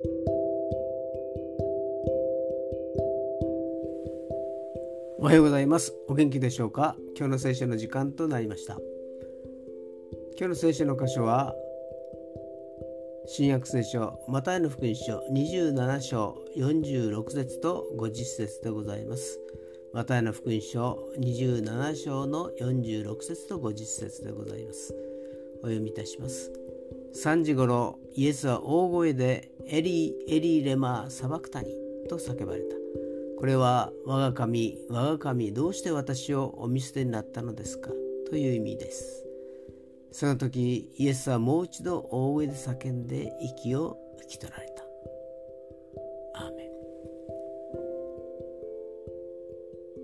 おはようございます。お元気でしょうか？今日の聖書の時間となりました。今日の聖書の箇所は新約聖書マタイの福音書27章46節と50節でございます。マタイの福音書27章の46節と50節でございます。お読みいたします。3時ごろイエスは大声でエリーエリーレマーサバクタニと叫ばれた。これは我が神我が神どうして私をお見捨てになったのですかという意味です。その時イエスはもう一度大声で叫んで息を吹き取られた。アーメン。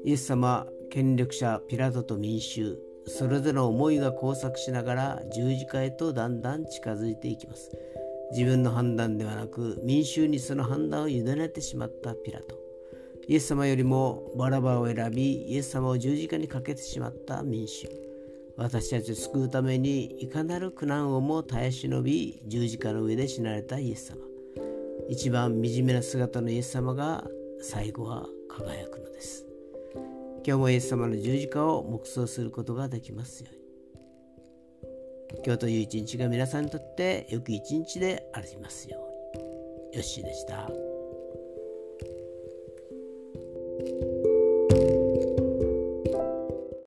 イエス様権力者ピラトと民衆それぞれの思いが交錯しながら十字架へとだんだん近づいていきます。自分の判断ではなく民衆にその判断を委ねてしまったピラト。イエス様よりもバラバを選びイエス様を十字架にかけてしまった民衆。私たちを救うためにいかなる苦難をも耐え忍び十字架の上で死なれたイエス様。一番惨めな姿のイエス様が最後は輝くのです。今日もイエス様の十字架を黙想することができますように。今日という一日が皆さんにとって良き一日でありますようによッしーでした。